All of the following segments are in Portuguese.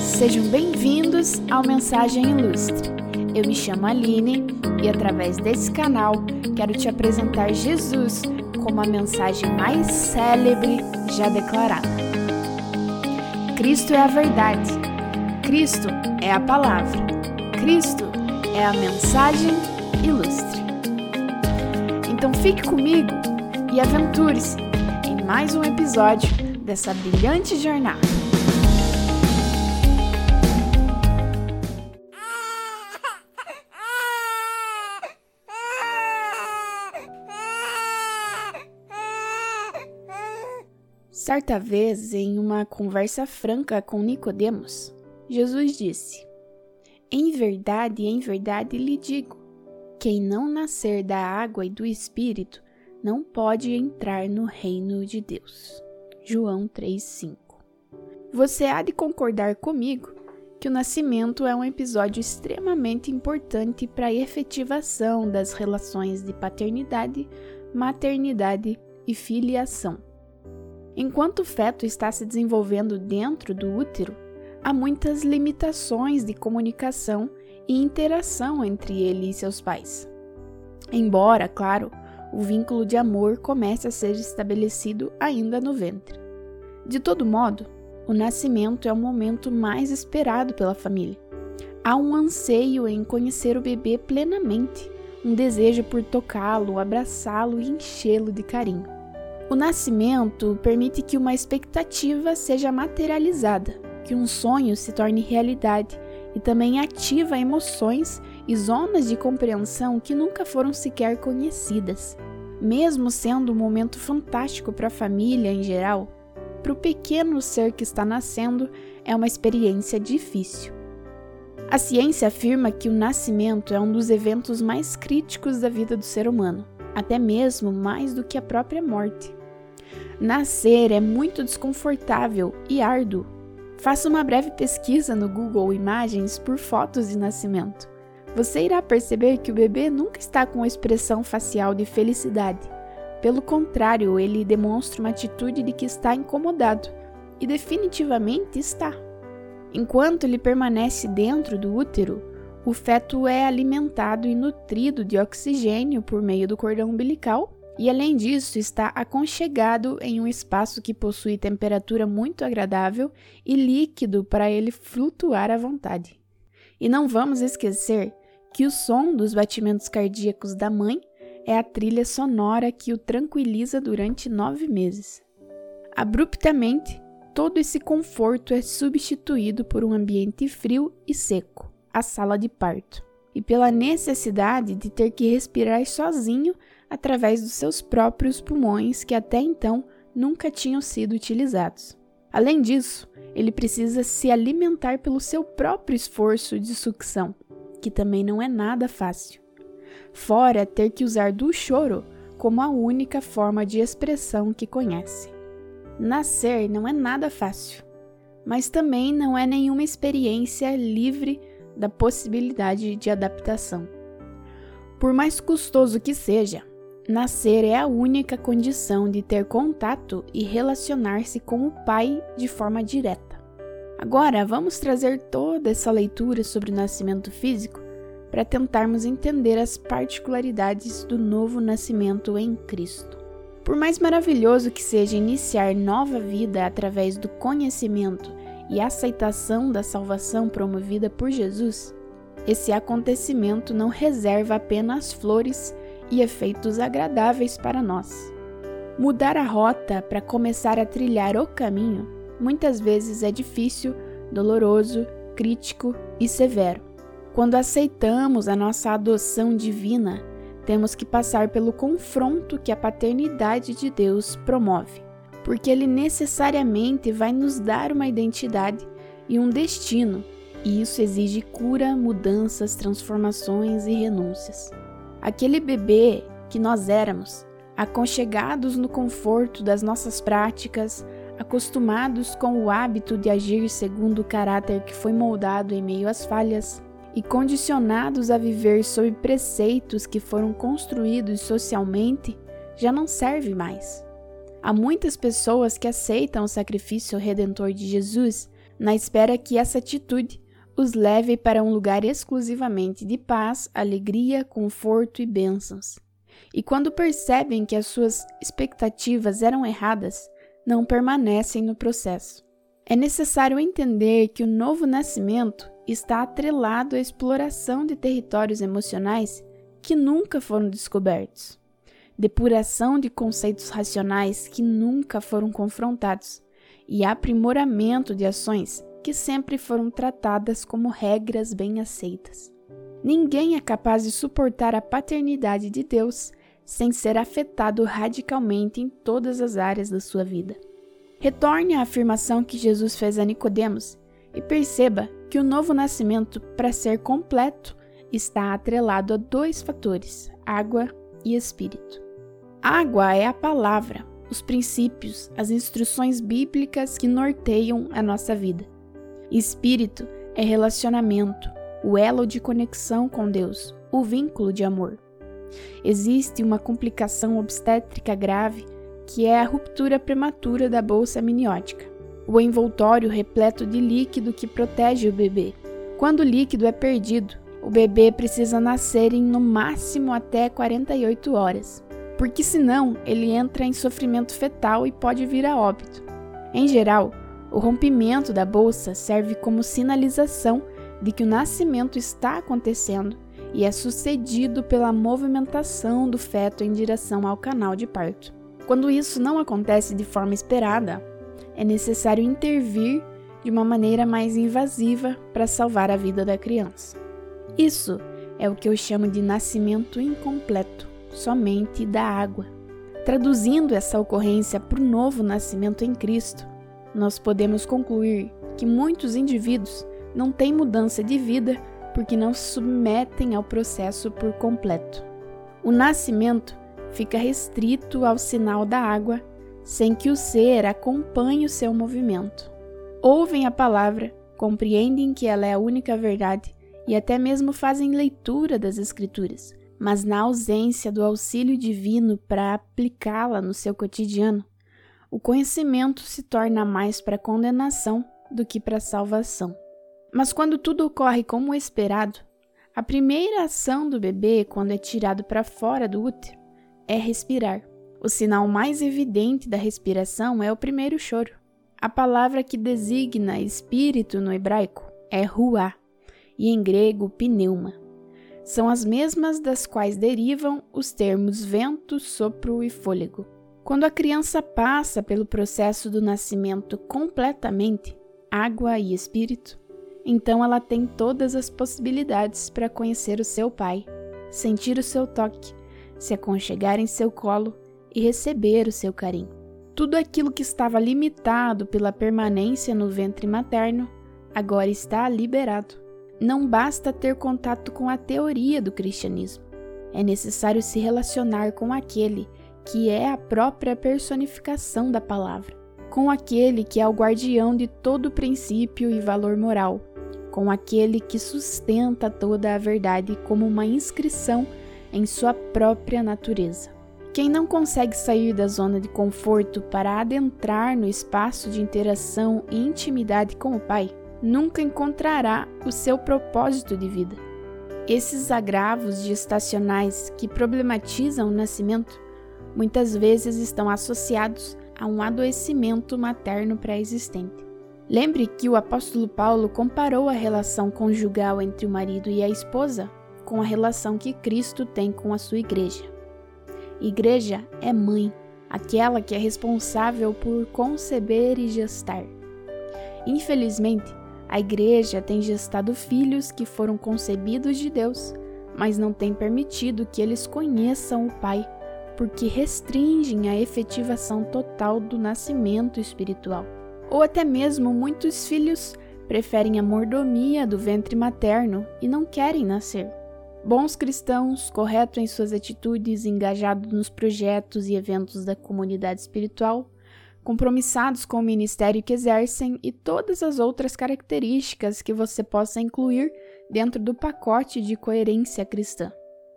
Sejam bem-vindos ao Mensagem Ilustre. Eu me chamo Aline e, através desse canal, quero te apresentar Jesus como a mensagem mais célebre já declarada. Cristo é a verdade, Cristo é a palavra, Cristo é a mensagem ilustre. Então fique comigo e aventure-se em mais um episódio dessa brilhante jornada. Certa vez, em uma conversa franca com Nicodemos, Jesus disse: Em verdade, em verdade lhe digo, quem não nascer da água e do espírito não pode entrar no reino de Deus. João 3:5. Você há de concordar comigo que o nascimento é um episódio extremamente importante para a efetivação das relações de paternidade, maternidade e filiação Enquanto o feto está se desenvolvendo dentro do útero, há muitas limitações de comunicação e interação entre ele e seus pais. Embora, claro, o vínculo de amor comece a ser estabelecido ainda no ventre. De todo modo, o nascimento é o momento mais esperado pela família. Há um anseio em conhecer o bebê plenamente, um desejo por tocá-lo, abraçá-lo e enchê-lo de carinho. O nascimento permite que uma expectativa seja materializada, que um sonho se torne realidade e também ativa emoções e zonas de compreensão que nunca foram sequer conhecidas. Mesmo sendo um momento fantástico para a família em geral, para o pequeno ser que está nascendo é uma experiência difícil. A ciência afirma que o nascimento é um dos eventos mais críticos da vida do ser humano, até mesmo mais do que a própria morte. Nascer é muito desconfortável e árduo. Faça uma breve pesquisa no Google Imagens por fotos de nascimento. Você irá perceber que o bebê nunca está com expressão facial de felicidade. Pelo contrário, ele demonstra uma atitude de que está incomodado, e definitivamente está. Enquanto ele permanece dentro do útero, o feto é alimentado e nutrido de oxigênio por meio do cordão umbilical e além disso, está aconchegado em um espaço que possui temperatura muito agradável e líquido para ele flutuar à vontade. E não vamos esquecer que o som dos batimentos cardíacos da mãe é a trilha sonora que o tranquiliza durante nove meses. Abruptamente, todo esse conforto é substituído por um ambiente frio e seco, a sala de parto, e pela necessidade de ter que respirar sozinho através dos seus próprios pulmões que até então nunca tinham sido utilizados. Além disso, ele precisa se alimentar pelo seu próprio esforço de sucção, que também não é nada fácil. Fora ter que usar do choro como a única forma de expressão que conhece. Nascer não é nada fácil, mas também não é nenhuma experiência livre da possibilidade de adaptação. Por mais custoso que seja, Nascer é a única condição de ter contato e relacionar-se com o Pai de forma direta. Agora, vamos trazer toda essa leitura sobre o nascimento físico para tentarmos entender as particularidades do novo nascimento em Cristo. Por mais maravilhoso que seja iniciar nova vida através do conhecimento e aceitação da salvação promovida por Jesus, esse acontecimento não reserva apenas flores e efeitos agradáveis para nós. Mudar a rota para começar a trilhar o caminho muitas vezes é difícil, doloroso, crítico e severo. Quando aceitamos a nossa adoção divina, temos que passar pelo confronto que a paternidade de Deus promove, porque Ele necessariamente vai nos dar uma identidade e um destino, e isso exige cura, mudanças, transformações e renúncias. Aquele bebê que nós éramos, aconchegados no conforto das nossas práticas, acostumados com o hábito de agir segundo o caráter que foi moldado em meio às falhas e condicionados a viver sob preceitos que foram construídos socialmente, já não serve mais. Há muitas pessoas que aceitam o sacrifício redentor de Jesus, na espera que essa atitude os leve para um lugar exclusivamente de paz, alegria, conforto e bênçãos. E quando percebem que as suas expectativas eram erradas, não permanecem no processo. É necessário entender que o novo nascimento está atrelado à exploração de territórios emocionais que nunca foram descobertos, depuração de conceitos racionais que nunca foram confrontados e aprimoramento de ações que sempre foram tratadas como regras bem aceitas. Ninguém é capaz de suportar a paternidade de Deus sem ser afetado radicalmente em todas as áreas da sua vida. Retorne à afirmação que Jesus fez a Nicodemos e perceba que o novo nascimento, para ser completo, está atrelado a dois fatores: água e espírito. Água é a palavra, os princípios, as instruções bíblicas que norteiam a nossa vida. Espírito é relacionamento, o elo de conexão com Deus, o vínculo de amor. Existe uma complicação obstétrica grave que é a ruptura prematura da bolsa amniótica, o envoltório repleto de líquido que protege o bebê. Quando o líquido é perdido, o bebê precisa nascer em no máximo até 48 horas, porque senão ele entra em sofrimento fetal e pode vir a óbito. Em geral, o rompimento da bolsa serve como sinalização de que o nascimento está acontecendo e é sucedido pela movimentação do feto em direção ao canal de parto. Quando isso não acontece de forma esperada, é necessário intervir de uma maneira mais invasiva para salvar a vida da criança. Isso é o que eu chamo de nascimento incompleto, somente da água. Traduzindo essa ocorrência para o novo nascimento em Cristo, nós podemos concluir que muitos indivíduos não têm mudança de vida porque não se submetem ao processo por completo. O nascimento fica restrito ao sinal da água, sem que o ser acompanhe o seu movimento. Ouvem a palavra, compreendem que ela é a única verdade e até mesmo fazem leitura das Escrituras, mas na ausência do auxílio divino para aplicá-la no seu cotidiano, o conhecimento se torna mais para condenação do que para salvação. Mas quando tudo ocorre como esperado, a primeira ação do bebê quando é tirado para fora do útero é respirar. O sinal mais evidente da respiração é o primeiro choro. A palavra que designa espírito no hebraico é ruá, e em grego pneuma. São as mesmas das quais derivam os termos vento, sopro e fôlego. Quando a criança passa pelo processo do nascimento completamente, água e espírito, então ela tem todas as possibilidades para conhecer o seu pai, sentir o seu toque, se aconchegar em seu colo e receber o seu carinho. Tudo aquilo que estava limitado pela permanência no ventre materno agora está liberado. Não basta ter contato com a teoria do cristianismo. É necessário se relacionar com aquele que é a própria personificação da palavra, com aquele que é o guardião de todo princípio e valor moral, com aquele que sustenta toda a verdade como uma inscrição em sua própria natureza. Quem não consegue sair da zona de conforto para adentrar no espaço de interação e intimidade com o Pai, nunca encontrará o seu propósito de vida. Esses agravos gestacionais que problematizam o nascimento muitas vezes estão associados a um adoecimento materno pré-existente. Lembre que o apóstolo Paulo comparou a relação conjugal entre o marido e a esposa com a relação que Cristo tem com a sua igreja. Igreja é mãe, aquela que é responsável por conceber e gestar. Infelizmente, a igreja tem gestado filhos que foram concebidos de Deus, mas não tem permitido que eles conheçam o Pai, porque restringem a efetivação total do nascimento espiritual ou até mesmo muitos filhos preferem a mordomia do ventre materno e não querem nascer. Bons cristãos, corretos em suas atitudes, engajados nos projetos e eventos da comunidade espiritual, compromissados com o ministério que exercem e todas as outras características que você possa incluir dentro do pacote de coerência cristã.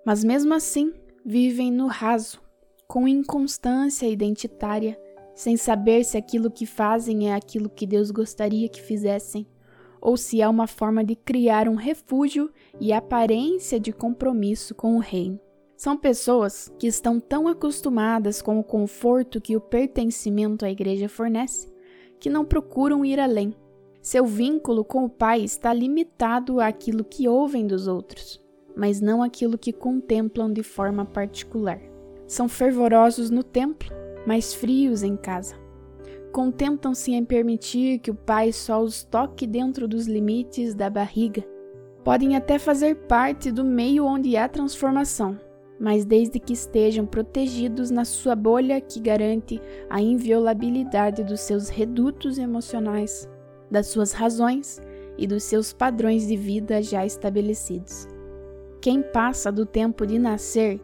Mas mesmo assim, vivem no raso, com inconstância identitária sem saber se aquilo que fazem é aquilo que Deus gostaria que fizessem, ou se é uma forma de criar um refúgio e aparência de compromisso com o reino. São pessoas que estão tão acostumadas com o conforto que o pertencimento à igreja fornece que não procuram ir além. Seu vínculo com o Pai está limitado àquilo que ouvem dos outros, mas não àquilo que contemplam de forma particular. São fervorosos no templo, mas frios em casa. Contentam-se em permitir que o Pai só os toque dentro dos limites da barriga. Podem até fazer parte do meio onde há transformação, mas desde que estejam protegidos na sua bolha que garante a inviolabilidade dos seus redutos emocionais, das suas razões e dos seus padrões de vida já estabelecidos. Quem passa do tempo de nascer,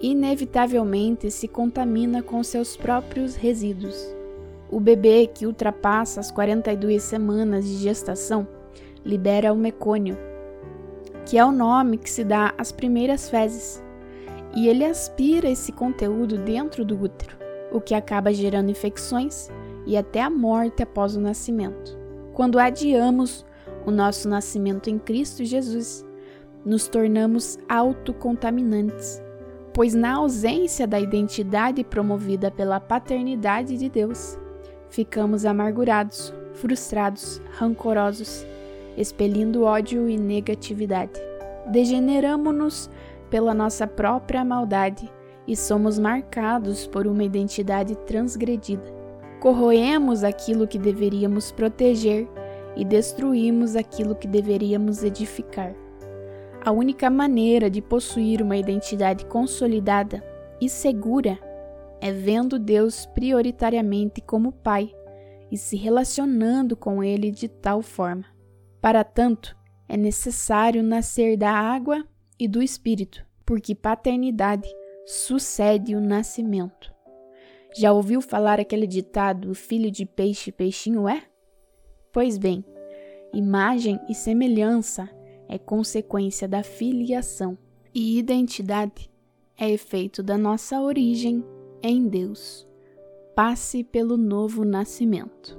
inevitavelmente se contamina com seus próprios resíduos. O bebê que ultrapassa as 42 semanas de gestação libera o mecônio, que é o nome que se dá às primeiras fezes e ele aspira esse conteúdo dentro do útero, o que acaba gerando infecções e até a morte após o nascimento. Quando adiamos o nosso nascimento em Cristo Jesus, nos tornamos autocontaminantes, pois na ausência da identidade promovida pela paternidade de Deus, ficamos amargurados, frustrados, rancorosos, expelindo ódio e negatividade. Degeneramos-nos pela nossa própria maldade e somos marcados por uma identidade transgredida. Corroemos aquilo que deveríamos proteger e destruímos aquilo que deveríamos edificar. A única maneira de possuir uma identidade consolidada e segura é vendo Deus prioritariamente como Pai e se relacionando com Ele de tal forma. Para tanto, é necessário nascer da água e do Espírito, porque paternidade sucede o nascimento. Já ouviu falar aquele ditado: filho de peixe, peixinho é? Pois bem, imagem e semelhança é consequência da filiação, e identidade é efeito da nossa origem em Deus. Passe pelo novo nascimento.